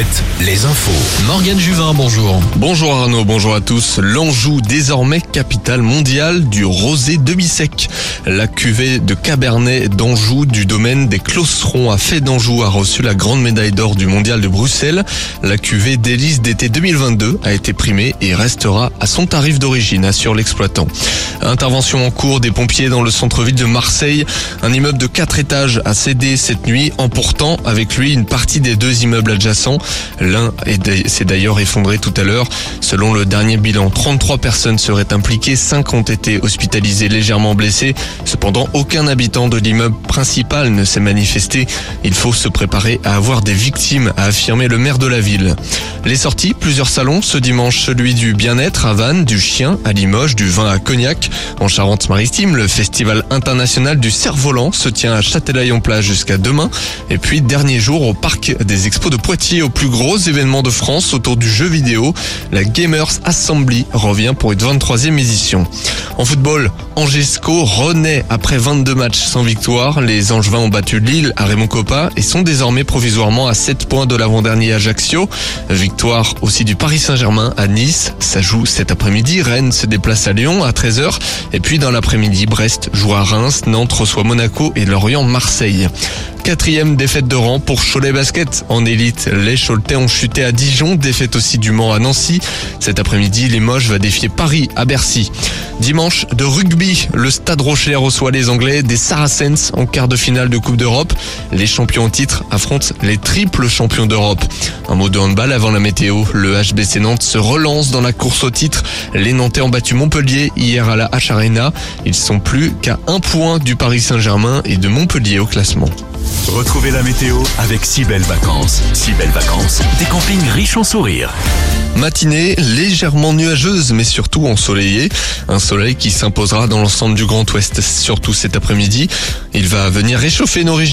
7, les infos. Morgane Juvin, bonjour. Bonjour Arnaud, bonjour à tous. L'Anjou, désormais capitale mondiale du rosé demi-sec. La cuvée de Cabernet d'Anjou du domaine des Closterons à Fait d'Anjou a reçu la grande médaille d'or du mondial de Bruxelles. La cuvée d'hélice d'été 2022 a été primée et restera à son tarif d'origine, assure l'exploitant. Intervention en cours des pompiers dans le centre-ville de Marseille. Un immeuble de 4 étages a cédé cette nuit, emportant avec lui une partie des deux immeubles adjacents. L'un s'est d'ailleurs effondré tout à l'heure. Selon le dernier bilan, 33 personnes seraient impliquées, 5 ont été hospitalisées légèrement blessées. Cependant, aucun habitant de l'immeuble principal ne s'est manifesté. Il faut se préparer à avoir des victimes, a affirmé le maire de la ville. Les sorties, plusieurs salons. Ce dimanche, celui du bien-être à Vannes, du chien à Limoges, du vin à Cognac. En Charente-Maritime, le festival international du cerf-volant se tient à Châtelaillon-Plage jusqu'à demain. Et puis, dernier jour au parc des expos de Poitiers, au plus gros événement de France autour du jeu vidéo. La Gamers Assembly revient pour une 23e édition. En football, Angesco renaît après 22 matchs sans victoire. Les Angevins ont battu Lille à Raymond Coppa et sont désormais provisoirement à 7 points de l'avant-dernier Ajaccio. Victoire aussi du Paris Saint-Germain à Nice. Ça joue cet après-midi. Rennes se déplace à Lyon à 13h. Et puis dans l'après-midi, Brest joue à Reims, Nantes reçoit Monaco et Lorient Marseille. Quatrième défaite de rang pour Cholet Basket. En élite, les Choletais ont chuté à Dijon, défaite aussi du Mans à Nancy. Cet après-midi, Limoges va défier Paris à Bercy. Dimanche de rugby, le Stade Rocher reçoit les Anglais des Saracens en quart de finale de Coupe d'Europe. Les champions en titre affrontent les triples champions d'Europe. Un mot de handball avant la météo. Le HBC Nantes se relance dans la course au titre. Les Nantais ont battu Montpellier hier à la H Arena. Ils sont plus qu'à un point du Paris Saint-Germain et de Montpellier au classement. Retrouvez la météo avec si belles vacances. Si belles vacances, des campings riches en sourires. Matinée légèrement nuageuse mais surtout ensoleillée. Un soleil qui s'imposera dans l'ensemble du Grand Ouest, surtout cet après-midi. Il va venir réchauffer nos régions.